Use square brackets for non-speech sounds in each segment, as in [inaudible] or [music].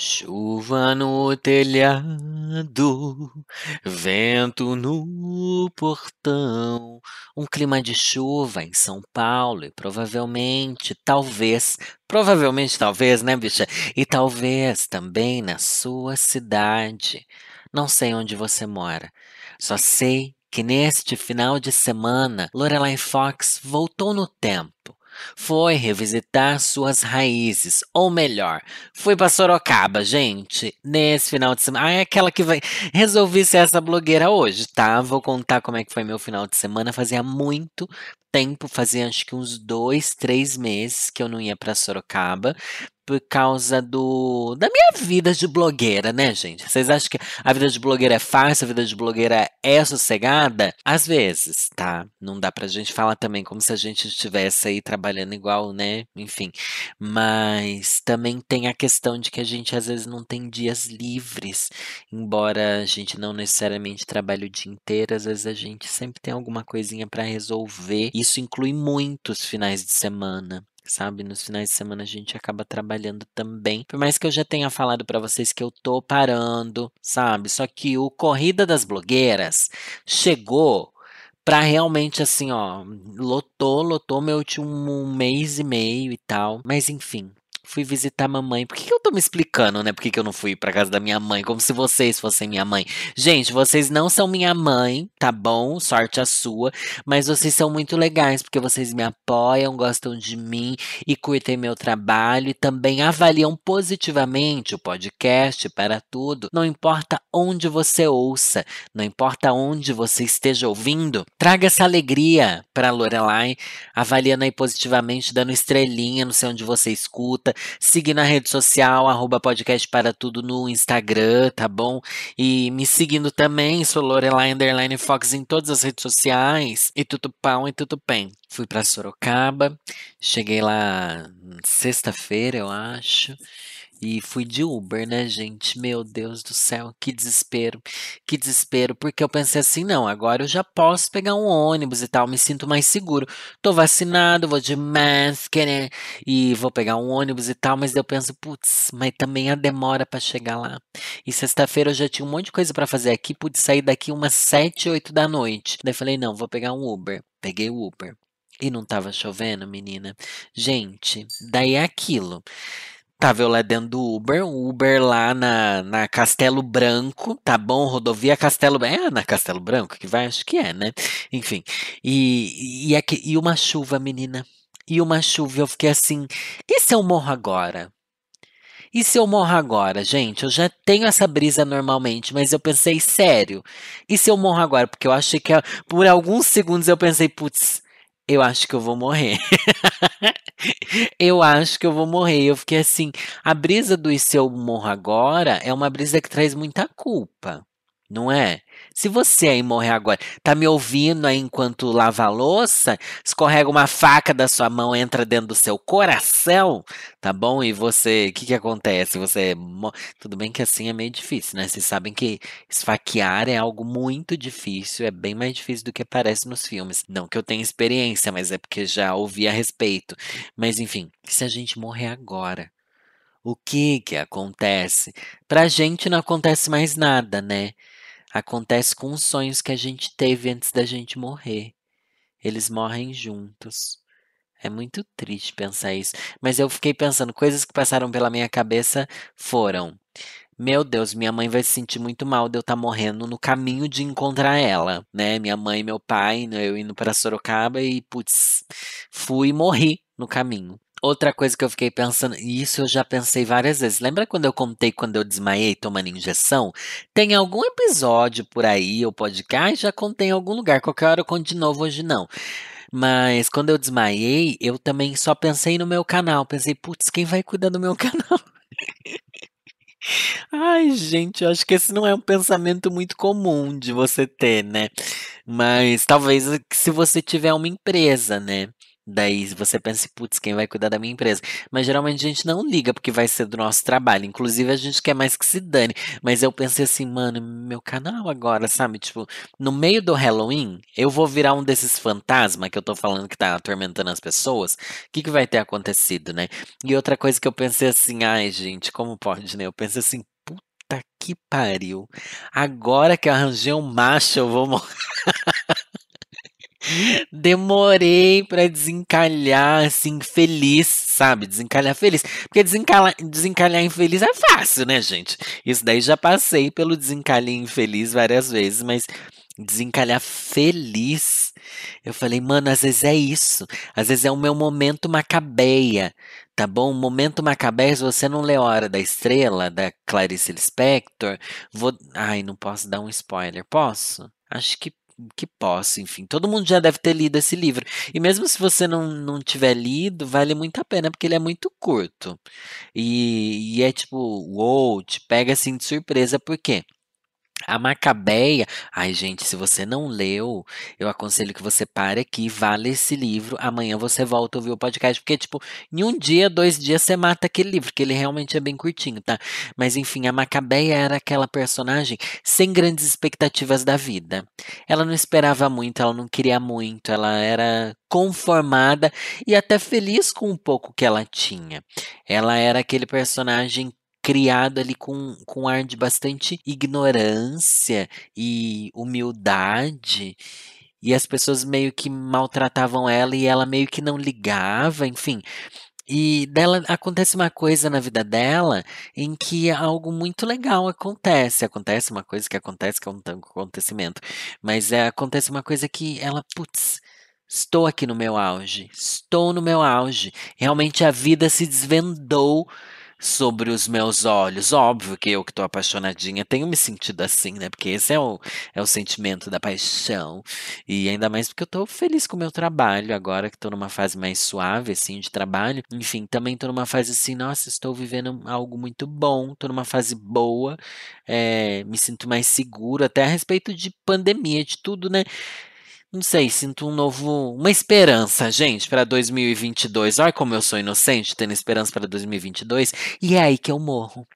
Chuva no telhado, vento no portão. Um clima de chuva em São Paulo e provavelmente, talvez, provavelmente, talvez, né, bicha? E talvez também na sua cidade. Não sei onde você mora, só sei que neste final de semana, Lorelai Fox voltou no tempo foi revisitar suas raízes, ou melhor, foi para Sorocaba, gente, nesse final de semana. Ah, é aquela que vai resolvi ser essa blogueira hoje, tá? Vou contar como é que foi meu final de semana. Fazia muito tempo, fazia acho que uns dois, três meses que eu não ia para Sorocaba por causa do da minha vida de blogueira, né, gente? Vocês acham que a vida de blogueira é fácil, a vida de blogueira é sossegada? Às vezes, tá? Não dá pra gente falar também como se a gente estivesse aí trabalhando igual, né? Enfim. Mas também tem a questão de que a gente às vezes não tem dias livres, embora a gente não necessariamente trabalhe o dia inteiro, às vezes a gente sempre tem alguma coisinha para resolver. Isso inclui muitos finais de semana sabe? Nos finais de semana a gente acaba trabalhando também. Por mais que eu já tenha falado para vocês que eu tô parando, sabe? Só que o Corrida das Blogueiras chegou pra realmente assim, ó, lotou, lotou meu último mês e meio e tal. Mas enfim, fui visitar mamãe. Por que, que eu tô me explicando, né? Por que, que eu não fui pra casa da minha mãe? Como se vocês fossem minha mãe. Gente, vocês não são minha mãe, tá bom? Sorte a sua. Mas vocês são muito legais, porque vocês me apoiam, gostam de mim e curtem meu trabalho e também avaliam positivamente o podcast para tudo. Não importa onde você ouça, não importa onde você esteja ouvindo, traga essa alegria pra Lorelai, avaliando aí positivamente, dando estrelinha, não sei onde você escuta, seguir na rede social, arroba podcast para tudo no Instagram, tá bom? E me seguindo também, sou Lorelai Underline Fox em todas as redes sociais. E tudo pão e tudo bem. Fui para Sorocaba, cheguei lá sexta-feira, eu acho. E fui de Uber, né, gente? Meu Deus do céu, que desespero, que desespero, porque eu pensei assim, não, agora eu já posso pegar um ônibus e tal, me sinto mais seguro. Tô vacinado, vou de máscara né? e vou pegar um ônibus e tal, mas eu penso, putz, mas também a demora para chegar lá. E sexta-feira eu já tinha um monte de coisa para fazer aqui, pude sair daqui umas sete, oito da noite. Daí falei, não, vou pegar um Uber. Peguei o Uber. E não tava chovendo, menina. Gente, daí é aquilo. Tava eu lá dentro do Uber, o Uber lá na, na Castelo Branco, tá bom? Rodovia Castelo É na Castelo Branco que vai? Acho que é, né? Enfim. E, e, aqui, e uma chuva, menina. E uma chuva, eu fiquei assim, e se eu morro agora? E se eu morro agora, gente? Eu já tenho essa brisa normalmente, mas eu pensei, sério, e se eu morro agora? Porque eu achei que por alguns segundos eu pensei, putz, eu acho que eu vou morrer. [laughs] eu acho que eu vou morrer. Eu fiquei assim, a brisa do e se eu morro agora é uma brisa que traz muita culpa, não é? Se você aí morrer agora, tá me ouvindo aí enquanto lava a louça, escorrega uma faca da sua mão, entra dentro do seu coração, tá bom? E você, o que que acontece? Você, tudo bem que assim é meio difícil, né? Vocês sabem que esfaquear é algo muito difícil, é bem mais difícil do que parece nos filmes. Não que eu tenha experiência, mas é porque já ouvi a respeito. Mas enfim, se a gente morrer agora, o que que acontece? Pra gente não acontece mais nada, né? Acontece com os sonhos que a gente teve antes da gente morrer. Eles morrem juntos. É muito triste pensar isso. Mas eu fiquei pensando, coisas que passaram pela minha cabeça foram: meu Deus, minha mãe vai se sentir muito mal de eu estar tá morrendo no caminho de encontrar ela, né? Minha mãe meu pai, né, eu indo para Sorocaba e, putz, fui e morri no caminho. Outra coisa que eu fiquei pensando, e isso eu já pensei várias vezes. Lembra quando eu contei quando eu desmaiei tomando injeção? Tem algum episódio por aí, ou podcast, já contei em algum lugar. Qualquer hora eu conto de novo, hoje não. Mas quando eu desmaiei, eu também só pensei no meu canal. Pensei, putz, quem vai cuidar do meu [laughs] canal? Ai, gente, eu acho que esse não é um pensamento muito comum de você ter, né? Mas talvez se você tiver uma empresa, né? Daí você pensa, putz, quem vai cuidar da minha empresa? Mas geralmente a gente não liga porque vai ser do nosso trabalho. Inclusive a gente quer mais que se dane. Mas eu pensei assim, mano, meu canal agora, sabe? Tipo, no meio do Halloween, eu vou virar um desses fantasmas que eu tô falando que tá atormentando as pessoas. O que, que vai ter acontecido, né? E outra coisa que eu pensei assim, ai, gente, como pode, né? Eu pensei assim, puta que pariu. Agora que eu arranjei um macho, eu vou morrer. [laughs] Demorei pra desencalhar, assim, feliz, sabe? Desencalhar feliz. Porque desencalhar, desencalhar infeliz é fácil, né, gente? Isso daí já passei pelo desencalhar infeliz várias vezes, mas desencalhar feliz. Eu falei, mano, às vezes é isso. Às vezes é o meu momento macabeia, tá bom? Momento macabeia, se você não lê a Hora da Estrela, da Clarice Lispector, vou... Ai, não posso dar um spoiler, posso? Acho que que posso, enfim. Todo mundo já deve ter lido esse livro. E mesmo se você não, não tiver lido, vale muito a pena, porque ele é muito curto. E, e é tipo, uou, te pega assim de surpresa, por quê? A Macabeia, ai gente, se você não leu, eu aconselho que você pare aqui, vá ler esse livro, amanhã você volta a ouvir o podcast, porque, tipo, em um dia, dois dias, você mata aquele livro, que ele realmente é bem curtinho, tá? Mas enfim, a Macabeia era aquela personagem sem grandes expectativas da vida. Ela não esperava muito, ela não queria muito, ela era conformada e até feliz com o pouco que ela tinha. Ela era aquele personagem criado ali com, com um ar de bastante ignorância e humildade. E as pessoas meio que maltratavam ela e ela meio que não ligava, enfim. E dela acontece uma coisa na vida dela em que algo muito legal acontece. Acontece uma coisa que acontece, que é um acontecimento. Mas é, acontece uma coisa que ela, putz, estou aqui no meu auge. Estou no meu auge. Realmente a vida se desvendou sobre os meus olhos. Óbvio que eu que tô apaixonadinha tenho me sentido assim, né? Porque esse é o, é o sentimento da paixão. E ainda mais porque eu tô feliz com o meu trabalho agora, que tô numa fase mais suave, assim, de trabalho. Enfim, também tô numa fase assim, nossa, estou vivendo algo muito bom, tô numa fase boa, é, me sinto mais seguro, até a respeito de pandemia, de tudo, né? Não sei, sinto um novo, uma esperança, gente, para 2022. Olha como eu sou inocente, tendo esperança para 2022. E é aí que eu morro.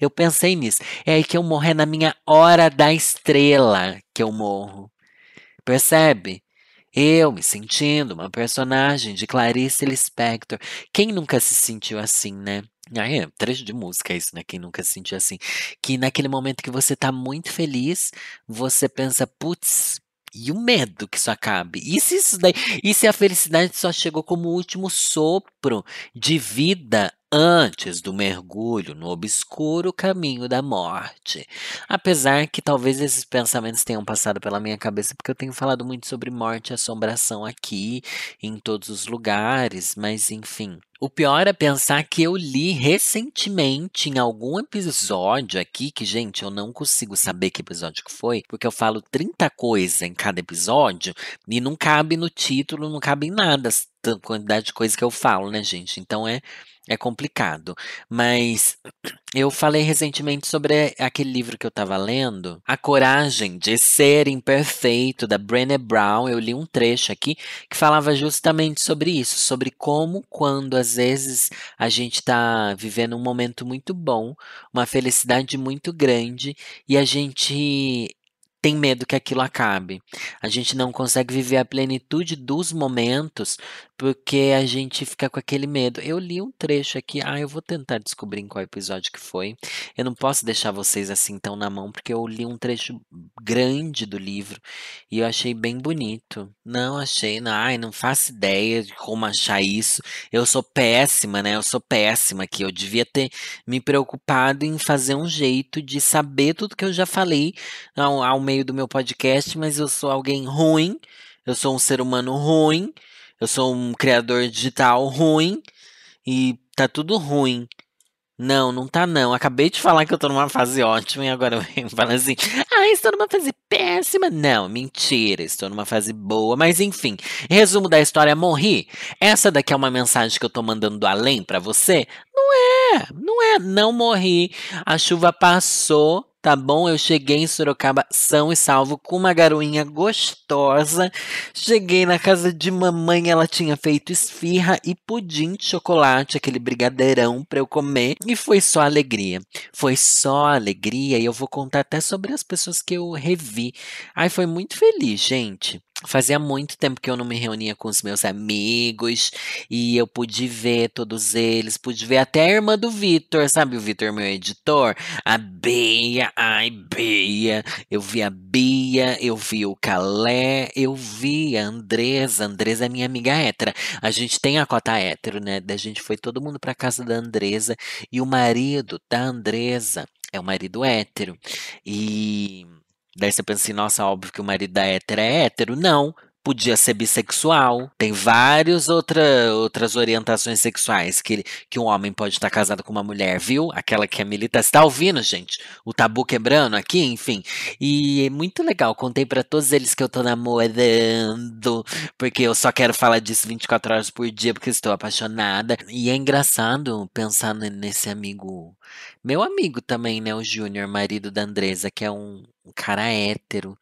Eu pensei nisso. É aí que eu morro, é na minha hora da estrela que eu morro. Percebe? Eu me sentindo uma personagem de Clarice Lispector. Quem nunca se sentiu assim, né? Ah, é, trecho de música isso, né? Quem nunca se sentiu assim. Que naquele momento que você tá muito feliz, você pensa, putz, e o medo que isso acabe. E se isso daí, e se a felicidade só chegou como último sopro de vida antes do mergulho no obscuro caminho da morte. Apesar que talvez esses pensamentos tenham passado pela minha cabeça, porque eu tenho falado muito sobre morte e assombração aqui, em todos os lugares, mas enfim. O pior é pensar que eu li recentemente em algum episódio aqui, que, gente, eu não consigo saber que episódio que foi, porque eu falo 30 coisas em cada episódio e não cabe no título, não cabe em nada a quantidade de coisa que eu falo, né, gente? Então é é complicado. Mas eu falei recentemente sobre aquele livro que eu estava lendo, A Coragem de Ser Imperfeito, da Brené Brown. Eu li um trecho aqui que falava justamente sobre isso, sobre como, quando às vezes a gente está vivendo um momento muito bom, uma felicidade muito grande, e a gente tem medo que aquilo acabe. A gente não consegue viver a plenitude dos momentos porque a gente fica com aquele medo. Eu li um trecho aqui, ah, eu vou tentar descobrir em qual episódio que foi. Eu não posso deixar vocês assim tão na mão, porque eu li um trecho grande do livro e eu achei bem bonito. Não achei, não, ai, não faço ideia de como achar isso. Eu sou péssima, né? Eu sou péssima aqui. Eu devia ter me preocupado em fazer um jeito de saber tudo que eu já falei ao, ao meio do meu podcast, mas eu sou alguém ruim. Eu sou um ser humano ruim eu sou um criador digital ruim e tá tudo ruim. Não, não tá não. Acabei de falar que eu tô numa fase ótima e agora eu venho [laughs] falando assim: ah, estou numa fase péssima. Não, mentira, estou numa fase boa. Mas enfim, resumo da história: morri. Essa daqui é uma mensagem que eu tô mandando do além para você? Não é, não é. Não morri. A chuva passou, tá bom? Eu cheguei em Sorocaba são e salvo com uma garoinha gostosa. Cheguei na casa de mamãe, ela tinha feito esfirra e pudim de chocolate, aquele brigadeirão para eu comer. E foi só alegria. Foi só alegria e eu vou contar até sobre as pessoas que eu revi. Ai, foi muito feliz, gente. Fazia muito tempo que eu não me reunia com os meus amigos e eu pude ver todos eles, pude ver até a irmã do Vitor, sabe o Vitor, meu editor? A Bia, ai, Bia. Eu vi a Bia, eu vi o Calé, eu vi a Andresa. A Andresa é minha amiga hétera. A gente tem a cota hétero, né? Da gente foi todo mundo pra casa da Andresa e o marido da Andresa é o marido hétero. E Daí você pensa assim, nossa, óbvio que o marido da hétero é hétero. Não, podia ser bissexual. Tem várias outra, outras orientações sexuais que, que um homem pode estar casado com uma mulher, viu? Aquela que é militante. Você tá ouvindo, gente? O tabu quebrando aqui, enfim. E é muito legal. Contei para todos eles que eu tô namorando, porque eu só quero falar disso 24 horas por dia, porque estou apaixonada. E é engraçado pensar nesse amigo. Meu amigo também, né? O Júnior, marido da Andresa, que é um, cara hétero.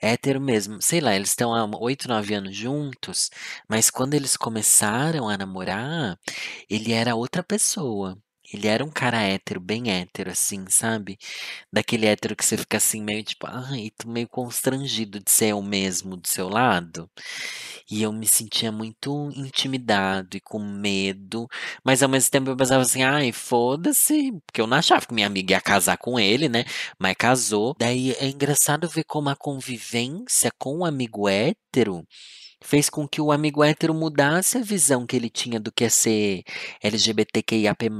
Hétero mesmo. Sei lá, eles estão há 8, 9 anos juntos, mas quando eles começaram a namorar, ele era outra pessoa. Ele era um cara hétero, bem hétero, assim, sabe? Daquele hétero que você fica assim, meio tipo, ai, tô meio constrangido de ser o mesmo do seu lado. E eu me sentia muito intimidado e com medo, mas ao mesmo tempo eu pensava assim, ai, foda-se, porque eu não achava que minha amiga ia casar com ele, né? Mas casou. Daí é engraçado ver como a convivência com um amigo hétero fez com que o amigo hétero mudasse a visão que ele tinha do que é ser LGBTQIAP+.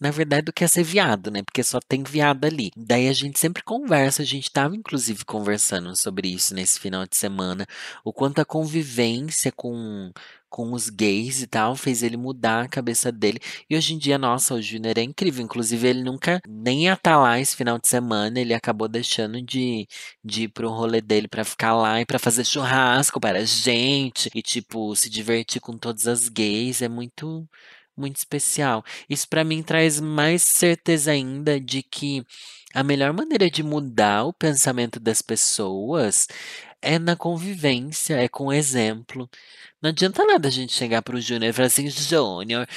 Na verdade, do que é ser viado, né? Porque só tem viado ali. Daí a gente sempre conversa, a gente estava inclusive conversando sobre isso nesse final de semana, o quanto a convivência com com os gays e tal, fez ele mudar a cabeça dele. E hoje em dia, nossa, o Júnior é incrível. Inclusive, ele nunca nem ia estar tá lá esse final de semana. Ele acabou deixando de, de ir pro rolê dele para ficar lá e para fazer churrasco para a gente. E, tipo, se divertir com todas as gays. É muito muito especial. Isso para mim traz mais certeza ainda de que a melhor maneira de mudar o pensamento das pessoas é na convivência, é com exemplo. Não adianta nada a gente chegar pro Júnior e falar assim, Júnior,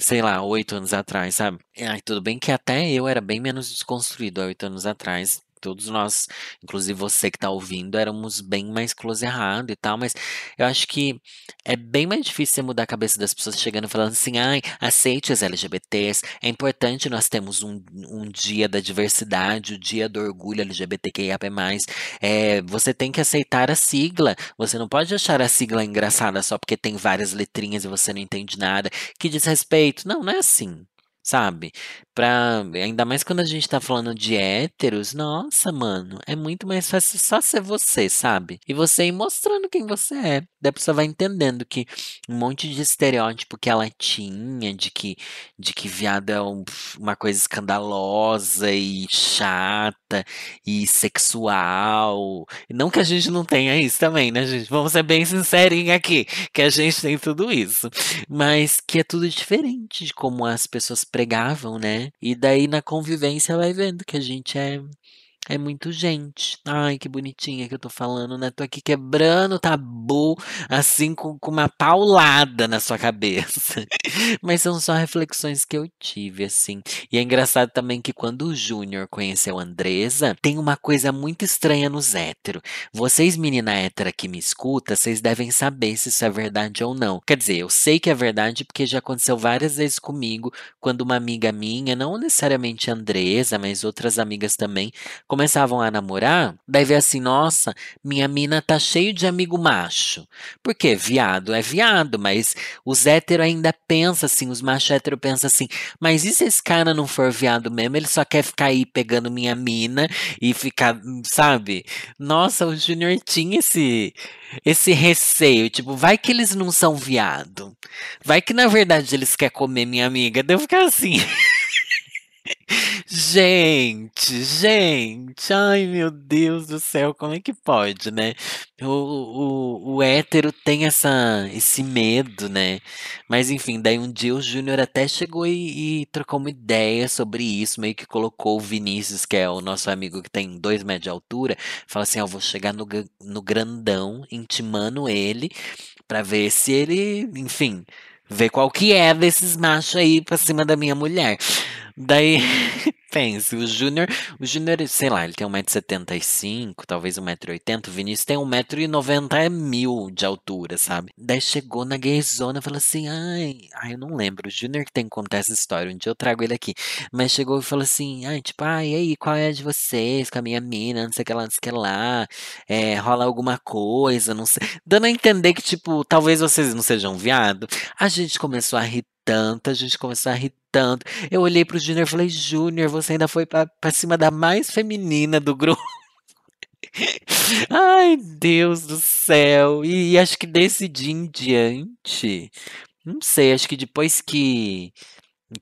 sei lá, oito anos atrás, sabe? Ai, tudo bem que até eu era bem menos desconstruído há oito anos atrás. Todos nós, inclusive você que está ouvindo, éramos bem mais close errado e tal, mas eu acho que é bem mais difícil mudar a cabeça das pessoas chegando falando assim, ai, aceite as LGBTs, é importante nós temos um, um dia da diversidade, o dia do orgulho LGBTQIAP+, é, você tem que aceitar a sigla, você não pode achar a sigla engraçada só porque tem várias letrinhas e você não entende nada, que diz respeito, não, não é assim, sabe? Pra, ainda mais quando a gente tá falando de héteros, nossa, mano, é muito mais fácil só ser você, sabe? E você ir mostrando quem você é. Daí a pessoa vai entendendo que um monte de estereótipo que ela tinha, de que, de que viado é um, uma coisa escandalosa e chata e sexual. Não que a gente não tenha isso também, né, gente? Vamos ser bem sincerinhos aqui, que a gente tem tudo isso. Mas que é tudo diferente de como as pessoas pregavam, né? E daí na convivência vai vendo que a gente é é muito gente. Ai, que bonitinha que eu tô falando, né? Tô aqui quebrando tabu, assim, com, com uma paulada na sua cabeça. [laughs] Mas são só reflexões que eu tive, assim. E é engraçado também que quando o Júnior conheceu a Andresa, tem uma coisa muito estranha nos héteros. Vocês, menina hétera que me escuta, vocês devem saber se isso é verdade ou não. Quer dizer, eu sei que é verdade porque já aconteceu várias vezes comigo, quando uma amiga minha, não necessariamente a Andresa, mas outras amigas também, começavam a namorar, daí vê assim, nossa, minha mina tá cheio de amigo macho. Por quê? Viado é viado, mas os héteros ainda pensam assim, os machos héteros pensam assim, mas e se esse cara não for viado mesmo, ele só quer ficar aí pegando minha mina e ficar, sabe? Nossa, o Júnior tinha esse esse receio, tipo, vai que eles não são viado. Vai que na verdade eles querem comer minha amiga. Deu ficar assim. [laughs] Gente, gente, ai meu Deus do céu, como é que pode, né? O, o, o hétero tem essa, esse medo, né? Mas enfim, daí um dia o Júnior até chegou e, e trocou uma ideia sobre isso, meio que colocou o Vinícius, que é o nosso amigo que tem dois metros de altura, fala assim: ó, vou chegar no, no grandão, intimando ele, pra ver se ele, enfim, vê qual que é desses machos aí pra cima da minha mulher. Daí, [laughs] pense, o Júnior, o Júnior, sei lá, ele tem 1,75m, talvez 1,80m, o Vinícius tem 1,90m mil de altura, sabe? Daí chegou na gayzona e falou assim, ai, ai, eu não lembro, o Júnior que tem que contar essa história, um dia eu trago ele aqui. Mas chegou e falou assim, ai, tipo, ai, e aí, qual é a de vocês, com a minha mina, não sei o que lá, não sei o que lá, é, rola alguma coisa, não sei. Dando a entender que, tipo, talvez vocês não sejam viado. A gente começou a rir tanto, a gente começou a rir tanto. Eu olhei pro Júnior e falei, Júnior, você ainda foi pra cima da mais feminina do grupo. [laughs] Ai, Deus do céu. E, e acho que desse dia em diante, não sei, acho que depois que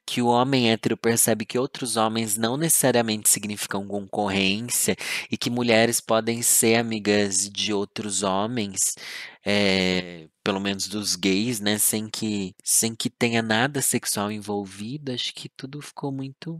que o homem hétero percebe que outros homens não necessariamente significam concorrência e que mulheres podem ser amigas de outros homens, é, pelo menos dos gays, né, sem que sem que tenha nada sexual envolvido, acho que tudo ficou muito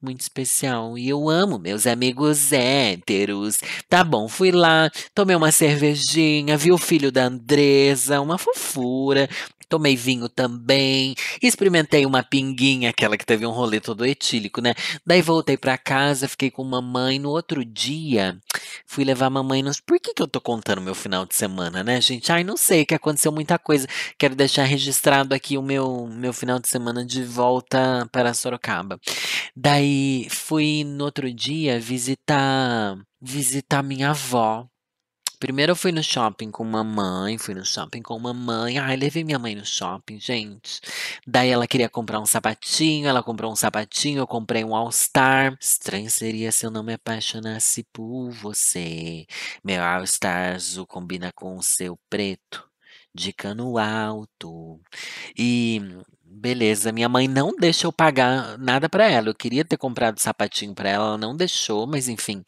muito especial. E eu amo meus amigos héteros. Tá bom, fui lá, tomei uma cervejinha, vi o filho da Andresa, uma fofura, Tomei vinho também, experimentei uma pinguinha, aquela que teve um rolê todo etílico, né? Daí voltei para casa, fiquei com mamãe. No outro dia, fui levar mamãe nos. Por que, que eu tô contando meu final de semana, né, gente? Ai, não sei, que aconteceu muita coisa. Quero deixar registrado aqui o meu, meu final de semana de volta para Sorocaba. Daí fui no outro dia visitar visitar minha avó Primeiro eu fui no shopping com mamãe, fui no shopping com mamãe. Ai, levei minha mãe no shopping, gente. Daí ela queria comprar um sapatinho, ela comprou um sapatinho, eu comprei um All-Star. Estranho seria se eu não me apaixonasse por você. Meu All-Star azul combina com o seu preto de cano alto. E beleza, minha mãe não deixa eu pagar nada para ela. Eu queria ter comprado sapatinho para ela, ela não deixou, mas enfim.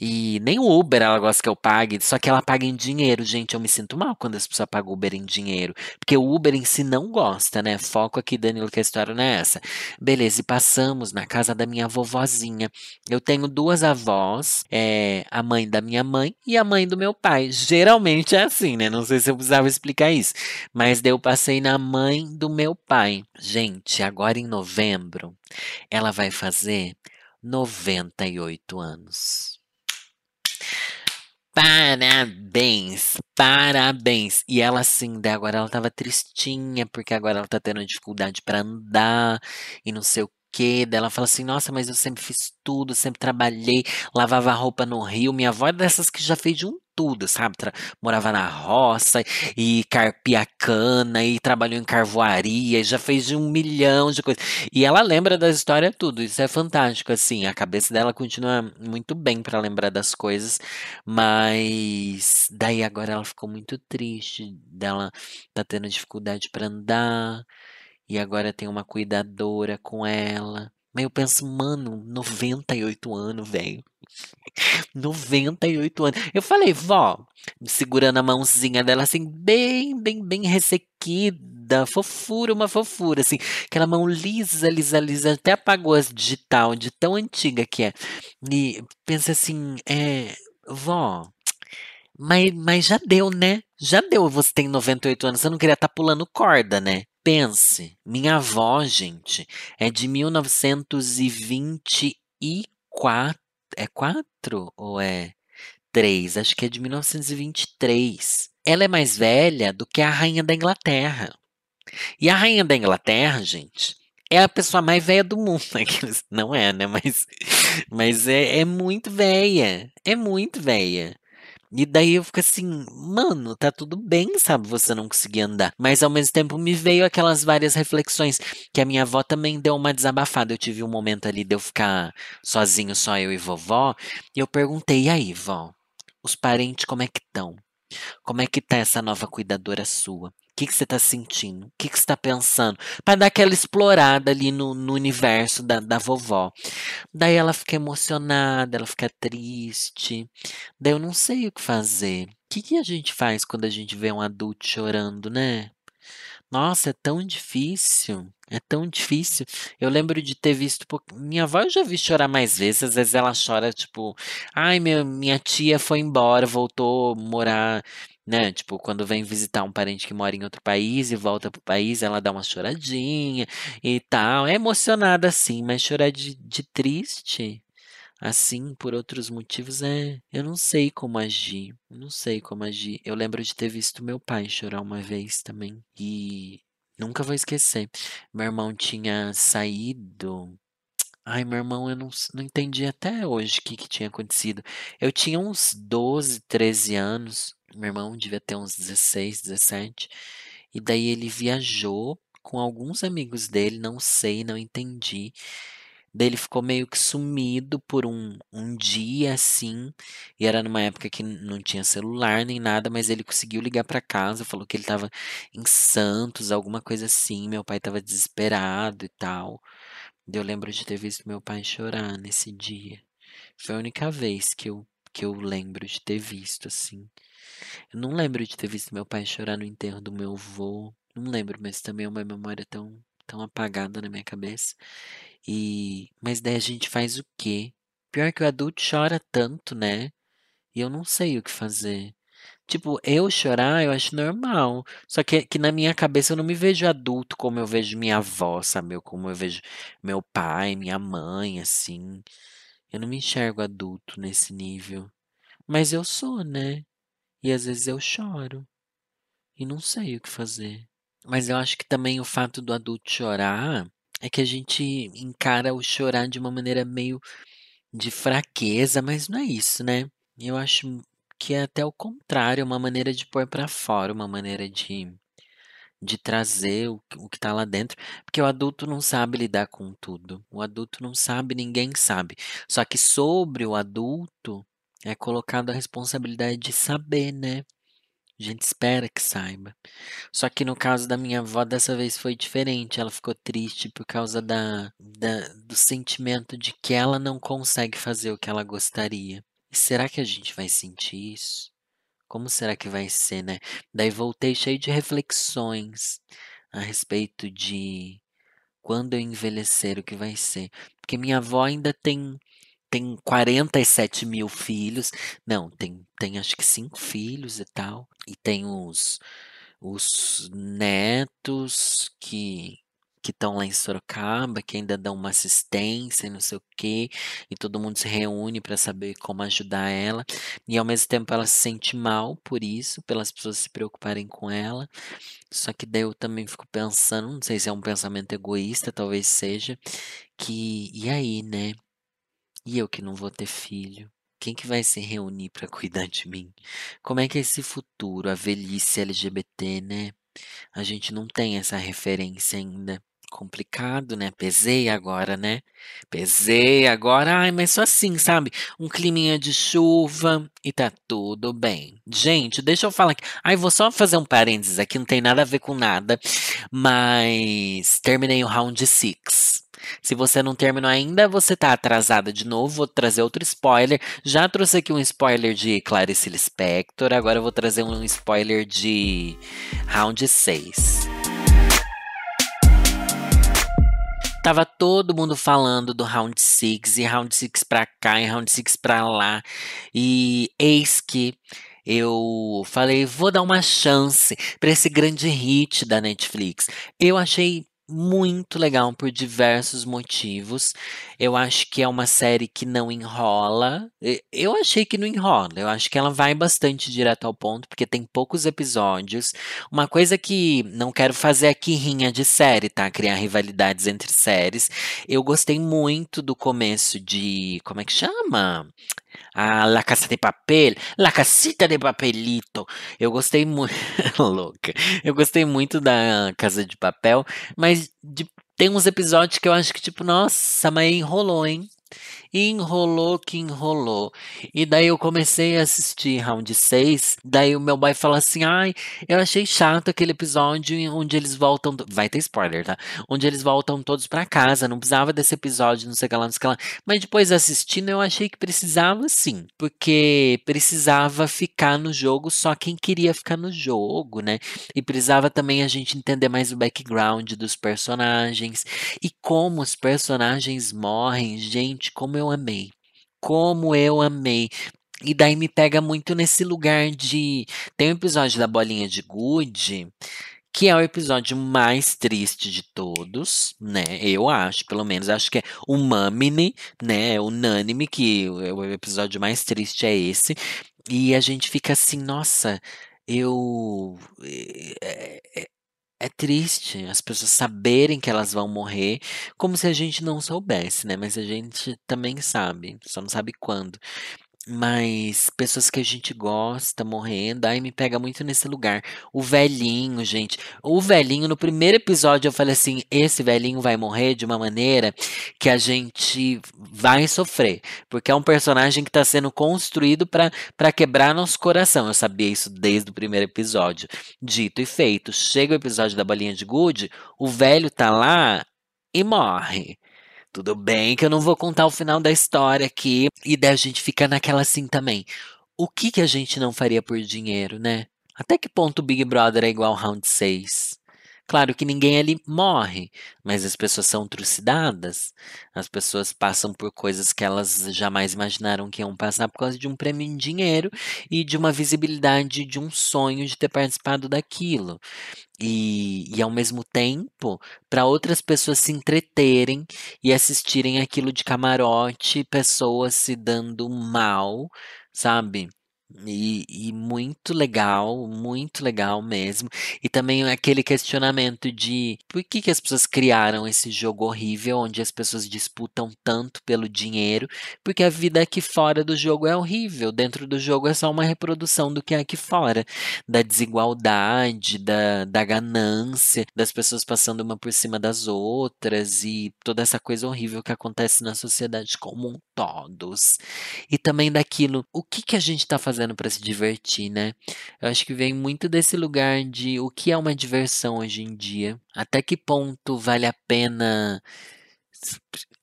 E nem o Uber ela gosta que eu pague, só que ela paga em dinheiro. Gente, eu me sinto mal quando as pessoas pagam Uber em dinheiro, porque o Uber em si não gosta, né? Foco aqui, Danilo, que a história não é essa. Beleza, e passamos na casa da minha vovozinha. Eu tenho duas avós, é, a mãe da minha mãe e a mãe do meu pai. Geralmente é assim, né? Não sei se eu precisava explicar isso, mas daí eu passei na mãe do meu pai. Gente, agora em novembro, ela vai fazer 98 anos. Parabéns, parabéns. E ela assim, daí agora ela tava tristinha, porque agora ela tá tendo dificuldade para andar e não sei o quê. Daí ela fala assim: Nossa, mas eu sempre fiz tudo, sempre trabalhei, lavava roupa no rio. Minha avó é dessas que já fez de um tudo, sabe? Tra morava na roça e carpia cana e trabalhou em carvoaria e já fez um milhão de coisas. E ela lembra da história tudo. Isso é fantástico, assim. A cabeça dela continua muito bem para lembrar das coisas, mas daí agora ela ficou muito triste. Dela tá tendo dificuldade para andar e agora tem uma cuidadora com ela. Mas eu penso, mano, 98 anos, velho. [laughs] 98 anos. Eu falei, vó, segurando a mãozinha dela assim, bem, bem, bem ressequida, fofura, uma fofura, assim, aquela mão lisa, lisa, lisa, até apagou as digital, de tão antiga que é. E pensa assim, é, vó, mas, mas já deu, né? Já deu, você tem 98 anos, você não queria estar tá pulando corda, né? Pense, minha avó, gente, é de 1924. É 4 ou é 3? Acho que é de 1923. Ela é mais velha do que a rainha da Inglaterra. E a rainha da Inglaterra, gente, é a pessoa mais velha do mundo. [laughs] Não é, né? Mas, mas é, é muito velha. É muito velha. E daí eu fico assim, mano, tá tudo bem, sabe, você não conseguir andar. Mas ao mesmo tempo me veio aquelas várias reflexões que a minha avó também deu uma desabafada. Eu tive um momento ali de eu ficar sozinho, só eu e vovó, e eu perguntei, e aí, vó, os parentes como é que estão? Como é que tá essa nova cuidadora sua? Que, que você tá sentindo? O que, você tá pensando? Para dar aquela explorada ali no, no universo da, da vovó. Daí ela fica emocionada, ela fica triste. Daí eu não sei o que fazer. O que, que a gente faz quando a gente vê um adulto chorando, né? Nossa, é tão difícil. É tão difícil. Eu lembro de ter visto. Minha avó eu já vi chorar mais vezes. Às vezes ela chora, tipo, ai, meu, minha tia foi embora, voltou morar, né? Tipo, quando vem visitar um parente que mora em outro país e volta pro país, ela dá uma choradinha e tal. É emocionada assim, mas chorar de, de triste assim, por outros motivos, é. Eu não sei como agir. Não sei como agir. Eu lembro de ter visto meu pai chorar uma vez também. E nunca vou esquecer. Meu irmão tinha saído. Ai, meu irmão, eu não, não entendi até hoje o que, que tinha acontecido. Eu tinha uns 12, 13 anos. Meu irmão devia ter uns 16, 17. E daí ele viajou com alguns amigos dele, não sei, não entendi. Daí ele ficou meio que sumido por um, um dia assim. E era numa época que não tinha celular nem nada, mas ele conseguiu ligar para casa, falou que ele tava em Santos, alguma coisa assim. Meu pai tava desesperado e tal. Eu lembro de ter visto meu pai chorar nesse dia. Foi a única vez que eu, que eu lembro de ter visto assim. Eu não lembro de ter visto meu pai chorar no enterro do meu avô. Não lembro, mas também é uma memória tão, tão apagada na minha cabeça. E mas daí a gente faz o quê? Pior que o adulto chora tanto, né? E eu não sei o que fazer. Tipo, eu chorar eu acho normal. Só que, que na minha cabeça eu não me vejo adulto como eu vejo minha avó, sabe? Como eu vejo meu pai, minha mãe, assim. Eu não me enxergo adulto nesse nível. Mas eu sou, né? E às vezes eu choro. E não sei o que fazer. Mas eu acho que também o fato do adulto chorar é que a gente encara o chorar de uma maneira meio de fraqueza, mas não é isso, né? Eu acho que é até o contrário, é uma maneira de pôr para fora, uma maneira de, de trazer o, o que está lá dentro, porque o adulto não sabe lidar com tudo. O adulto não sabe, ninguém sabe. Só que sobre o adulto é colocado a responsabilidade de saber, né? A gente espera que saiba. Só que no caso da minha avó, dessa vez foi diferente. Ela ficou triste por causa da, da, do sentimento de que ela não consegue fazer o que ela gostaria. Será que a gente vai sentir isso? Como será que vai ser, né? Daí voltei cheio de reflexões a respeito de quando eu envelhecer, o que vai ser. Porque minha avó ainda tem tem 47 mil filhos. Não, tem, tem acho que cinco filhos e tal. E tem os, os netos que que estão lá em Sorocaba, que ainda dão uma assistência, não sei o quê, e todo mundo se reúne para saber como ajudar ela. E ao mesmo tempo ela se sente mal por isso, pelas pessoas se preocuparem com ela. Só que daí eu também fico pensando, não sei se é um pensamento egoísta, talvez seja, que e aí, né? E eu que não vou ter filho? Quem que vai se reunir para [laughs] cuidar de mim? Como é que é esse futuro, a velhice LGBT, né? A gente não tem essa referência ainda. Complicado, né? Pesei agora, né? Pesei agora. Ai, mas só assim, sabe? Um climinha de chuva e tá tudo bem. Gente, deixa eu falar aqui. Ai, vou só fazer um parênteses aqui, não tem nada a ver com nada. Mas terminei o round 6. Se você não terminou ainda, você tá atrasada de novo. Vou trazer outro spoiler. Já trouxe aqui um spoiler de Clarice Lispector. Agora vou trazer um spoiler de Round 6. Tava todo mundo falando do Round 6 e Round 6 pra cá e Round 6 pra lá. E eis que eu falei, vou dar uma chance para esse grande hit da Netflix. Eu achei muito legal por diversos motivos. Eu acho que é uma série que não enrola. Eu achei que não enrola. Eu acho que ela vai bastante direto ao ponto, porque tem poucos episódios. Uma coisa que não quero fazer aqui rinha de série, tá? Criar rivalidades entre séries. Eu gostei muito do começo de. Como é que chama? A La Casa de Papel, La Casita de Papelito. Eu gostei muito, [laughs] louca. Eu gostei muito da Casa de Papel, mas de, tem uns episódios que eu acho que tipo, nossa, mas enrolou, hein? Enrolou que enrolou. E daí eu comecei a assistir round 6. Daí o meu boy falou assim: Ai, eu achei chato aquele episódio onde eles voltam. Vai ter spoiler, tá? Onde eles voltam todos pra casa. Não precisava desse episódio, não sei o que lá, não sei o que lá. Mas depois assistindo, eu achei que precisava sim. Porque precisava ficar no jogo só quem queria ficar no jogo, né? E precisava também a gente entender mais o background dos personagens. E como os personagens morrem, gente, como eu amei. Como eu amei. E daí me pega muito nesse lugar de. Tem um episódio da Bolinha de Gude, que é o episódio mais triste de todos, né? Eu acho, pelo menos. Acho que é unânime, né? É unânime que o episódio mais triste é esse. E a gente fica assim, nossa, eu. É, triste as pessoas saberem que elas vão morrer, como se a gente não soubesse, né? Mas a gente também sabe, só não sabe quando. Mas pessoas que a gente gosta morrendo, aí me pega muito nesse lugar. O velhinho, gente. O velhinho, no primeiro episódio, eu falei assim: esse velhinho vai morrer de uma maneira que a gente vai sofrer. Porque é um personagem que está sendo construído para quebrar nosso coração. Eu sabia isso desde o primeiro episódio. Dito e feito. Chega o episódio da bolinha de gude, o velho tá lá e morre. Tudo bem que eu não vou contar o final da história aqui. E daí a gente fica naquela assim também. O que que a gente não faria por dinheiro, né? Até que ponto o Big Brother é igual Round 6? Claro que ninguém ali morre, mas as pessoas são trucidadas. As pessoas passam por coisas que elas jamais imaginaram que iam passar por causa de um prêmio em dinheiro e de uma visibilidade de um sonho de ter participado daquilo. E, e ao mesmo tempo, para outras pessoas se entreterem e assistirem aquilo de camarote, pessoas se dando mal, sabe? E, e, muito legal, muito legal mesmo. E também aquele questionamento de por que, que as pessoas criaram esse jogo horrível onde as pessoas disputam tanto pelo dinheiro, porque a vida aqui fora do jogo é horrível, dentro do jogo é só uma reprodução do que é aqui fora, da desigualdade, da, da ganância, das pessoas passando uma por cima das outras e toda essa coisa horrível que acontece na sociedade como um todos. E também daquilo, o que, que a gente está fazendo para se divertir, né? Eu acho que vem muito desse lugar de o que é uma diversão hoje em dia. Até que ponto vale a pena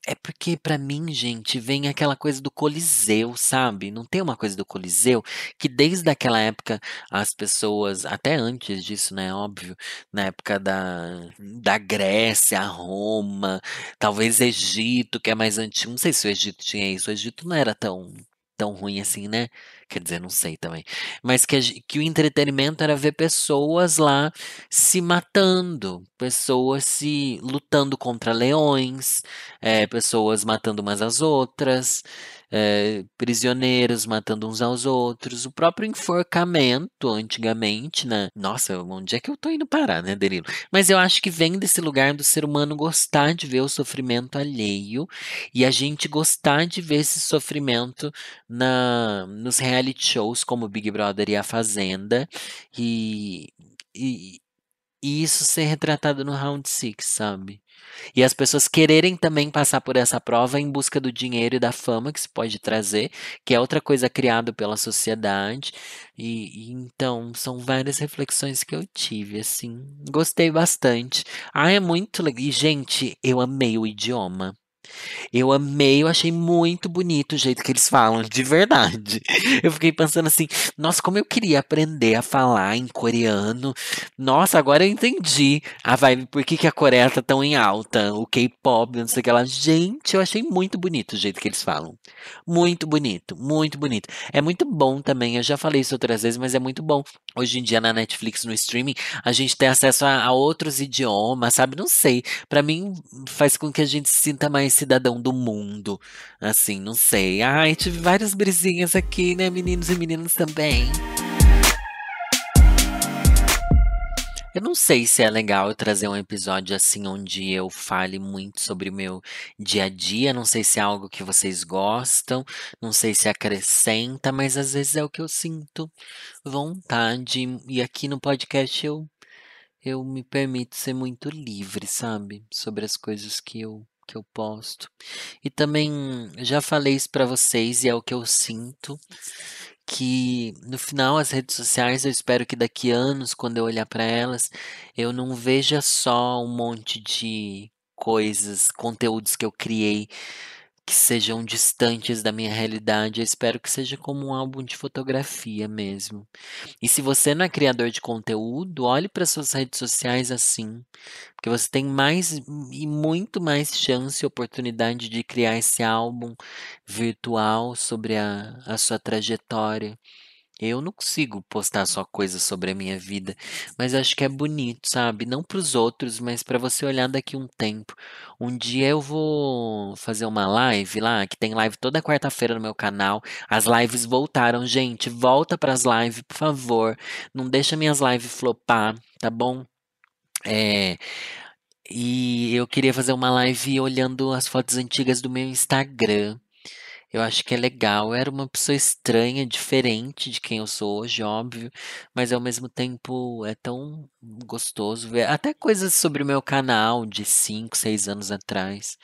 é porque para mim, gente, vem aquela coisa do Coliseu, sabe? Não tem uma coisa do Coliseu que desde aquela época as pessoas, até antes disso, né, óbvio, na época da, da Grécia, Roma, talvez Egito, que é mais antigo, não sei se o Egito tinha isso, o Egito não era tão tão ruim assim, né? Quer dizer, não sei também. Mas que, que o entretenimento era ver pessoas lá se matando, pessoas se lutando contra leões, é, pessoas matando umas às outras, é, prisioneiros matando uns aos outros, o próprio enforcamento antigamente, né? Nossa, onde é que eu tô indo parar, né, Danilo? Mas eu acho que vem desse lugar do ser humano gostar de ver o sofrimento alheio e a gente gostar de ver esse sofrimento na nos reality shows como Big Brother e A Fazenda e, e, e isso ser retratado no Round Six, sabe? E as pessoas quererem também passar por essa prova em busca do dinheiro e da fama que se pode trazer, que é outra coisa criada pela sociedade. E, e, então são várias reflexões que eu tive, assim, gostei bastante. Ah, é muito legal. E gente, eu amei o idioma. Eu amei, eu achei muito bonito o jeito que eles falam, de verdade. Eu fiquei pensando assim, nossa, como eu queria aprender a falar em coreano. Nossa, agora eu entendi a vibe, por que, que a Coreia tá tão em alta, o K-pop, não sei o que lá. Gente, eu achei muito bonito o jeito que eles falam. Muito bonito, muito bonito. É muito bom também, eu já falei isso outras vezes, mas é muito bom. Hoje em dia na Netflix, no streaming, a gente tem acesso a, a outros idiomas, sabe? Não sei. Para mim, faz com que a gente se sinta mais cidadão do mundo. Assim, não sei. Ai, tive várias brisinhas aqui, né, meninos e meninas também. Eu não sei se é legal eu trazer um episódio assim onde eu fale muito sobre o meu dia a dia. Não sei se é algo que vocês gostam, não sei se acrescenta, mas às vezes é o que eu sinto vontade. E aqui no podcast eu eu me permito ser muito livre, sabe? Sobre as coisas que eu que eu posto. E também já falei isso para vocês e é o que eu sinto que no final as redes sociais eu espero que daqui anos quando eu olhar para elas eu não veja só um monte de coisas, conteúdos que eu criei que sejam distantes da minha realidade. Eu espero que seja como um álbum de fotografia mesmo. E se você não é criador de conteúdo, olhe para suas redes sociais assim, porque você tem mais e muito mais chance e oportunidade de criar esse álbum virtual sobre a, a sua trajetória. Eu não consigo postar só coisas sobre a minha vida, mas acho que é bonito, sabe? Não para os outros, mas para você olhar daqui um tempo. Um dia eu vou fazer uma live lá, que tem live toda quarta-feira no meu canal. As lives voltaram, gente. Volta para as lives, por favor. Não deixa minhas lives flopar, tá bom? É, e eu queria fazer uma live olhando as fotos antigas do meu Instagram. Eu acho que é legal. Eu era uma pessoa estranha, diferente de quem eu sou hoje, óbvio, mas ao mesmo tempo é tão gostoso ver até coisas sobre o meu canal de 5, 6 anos atrás.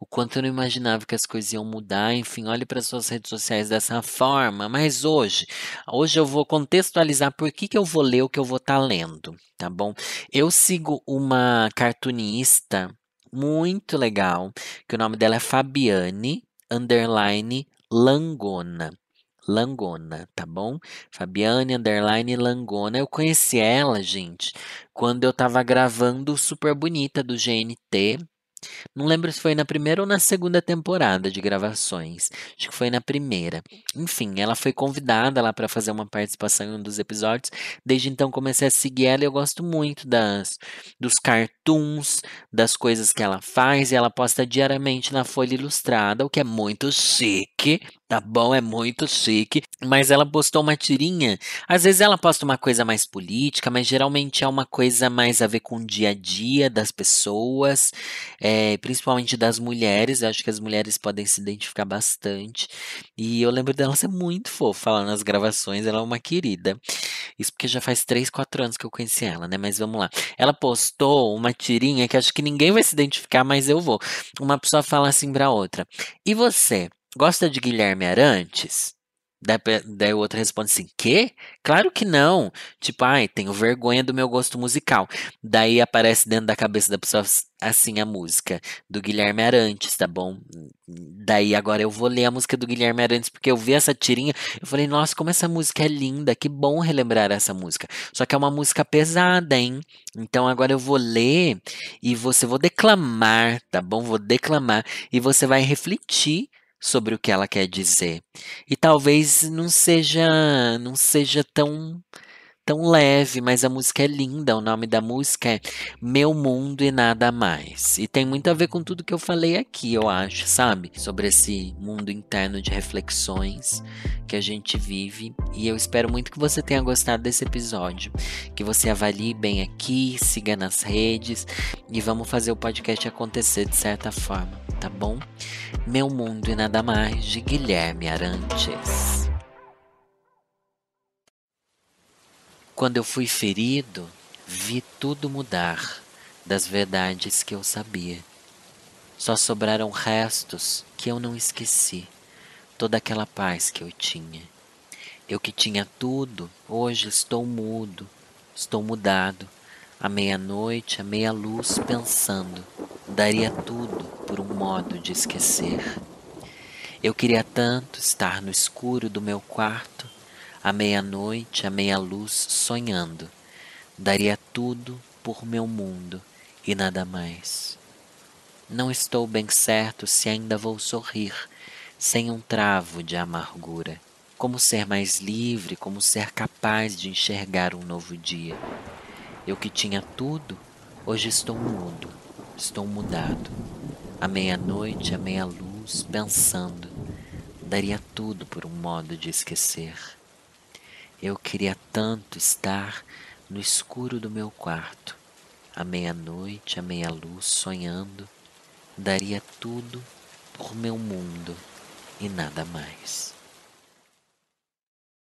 O quanto eu não imaginava que as coisas iam mudar, enfim, olhe para suas redes sociais dessa forma. Mas hoje, hoje eu vou contextualizar por que, que eu vou ler o que eu vou estar tá lendo, tá bom? Eu sigo uma cartunista muito legal, que o nome dela é Fabiane, underline Langona. Langona, tá bom? Fabiane underline Langona. Eu conheci ela, gente, quando eu tava gravando Super Bonita do GNT, não lembro se foi na primeira ou na segunda temporada de gravações. Acho que foi na primeira. Enfim, ela foi convidada lá para fazer uma participação em um dos episódios. Desde então comecei a seguir ela e eu gosto muito das dos cartoons, das coisas que ela faz e ela posta diariamente na Folha Ilustrada, o que é muito chique, tá bom? É muito chique. Mas ela postou uma tirinha. Às vezes ela posta uma coisa mais política, mas geralmente é uma coisa mais a ver com o dia a dia das pessoas. É, principalmente das mulheres. Eu acho que as mulheres podem se identificar bastante. E eu lembro dela ser muito fofa falando nas gravações, ela é uma querida. Isso porque já faz 3, 4 anos que eu conheci ela, né? Mas vamos lá. Ela postou uma tirinha que acho que ninguém vai se identificar, mas eu vou. Uma pessoa fala assim pra outra: E você, gosta de Guilherme Arantes? Daí, o outro responde assim: Quê? Claro que não. Tipo, ai, tenho vergonha do meu gosto musical. Daí aparece dentro da cabeça da pessoa assim a música do Guilherme Arantes, tá bom? Daí agora eu vou ler a música do Guilherme Arantes, porque eu vi essa tirinha, eu falei, nossa, como essa música é linda, que bom relembrar essa música. Só que é uma música pesada, hein? Então agora eu vou ler e você vou declamar, tá bom? Vou declamar e você vai refletir sobre o que ela quer dizer. E talvez não seja não seja tão tão leve, mas a música é linda. O nome da música é Meu Mundo e Nada Mais. E tem muito a ver com tudo que eu falei aqui, eu acho, sabe? Sobre esse mundo interno de reflexões que a gente vive. E eu espero muito que você tenha gostado desse episódio. Que você avalie bem aqui, siga nas redes e vamos fazer o podcast acontecer de certa forma, tá bom? Meu Mundo e Nada Mais, de Guilherme Arantes. Quando eu fui ferido, vi tudo mudar das verdades que eu sabia. Só sobraram restos que eu não esqueci, toda aquela paz que eu tinha. Eu que tinha tudo, hoje estou mudo, estou mudado. À meia-noite, à meia-luz, pensando, daria tudo por um modo de esquecer. Eu queria tanto estar no escuro do meu quarto, à meia-noite, à meia-luz, sonhando. Daria tudo por meu mundo e nada mais. Não estou bem certo se ainda vou sorrir, sem um travo de amargura. Como ser mais livre, como ser capaz de enxergar um novo dia. Eu que tinha tudo, hoje estou mudo, estou mudado. À meia-noite, à meia-luz, pensando, daria tudo por um modo de esquecer. Eu queria tanto estar no escuro do meu quarto, à meia-noite, à meia-luz, sonhando, daria tudo por meu mundo e nada mais.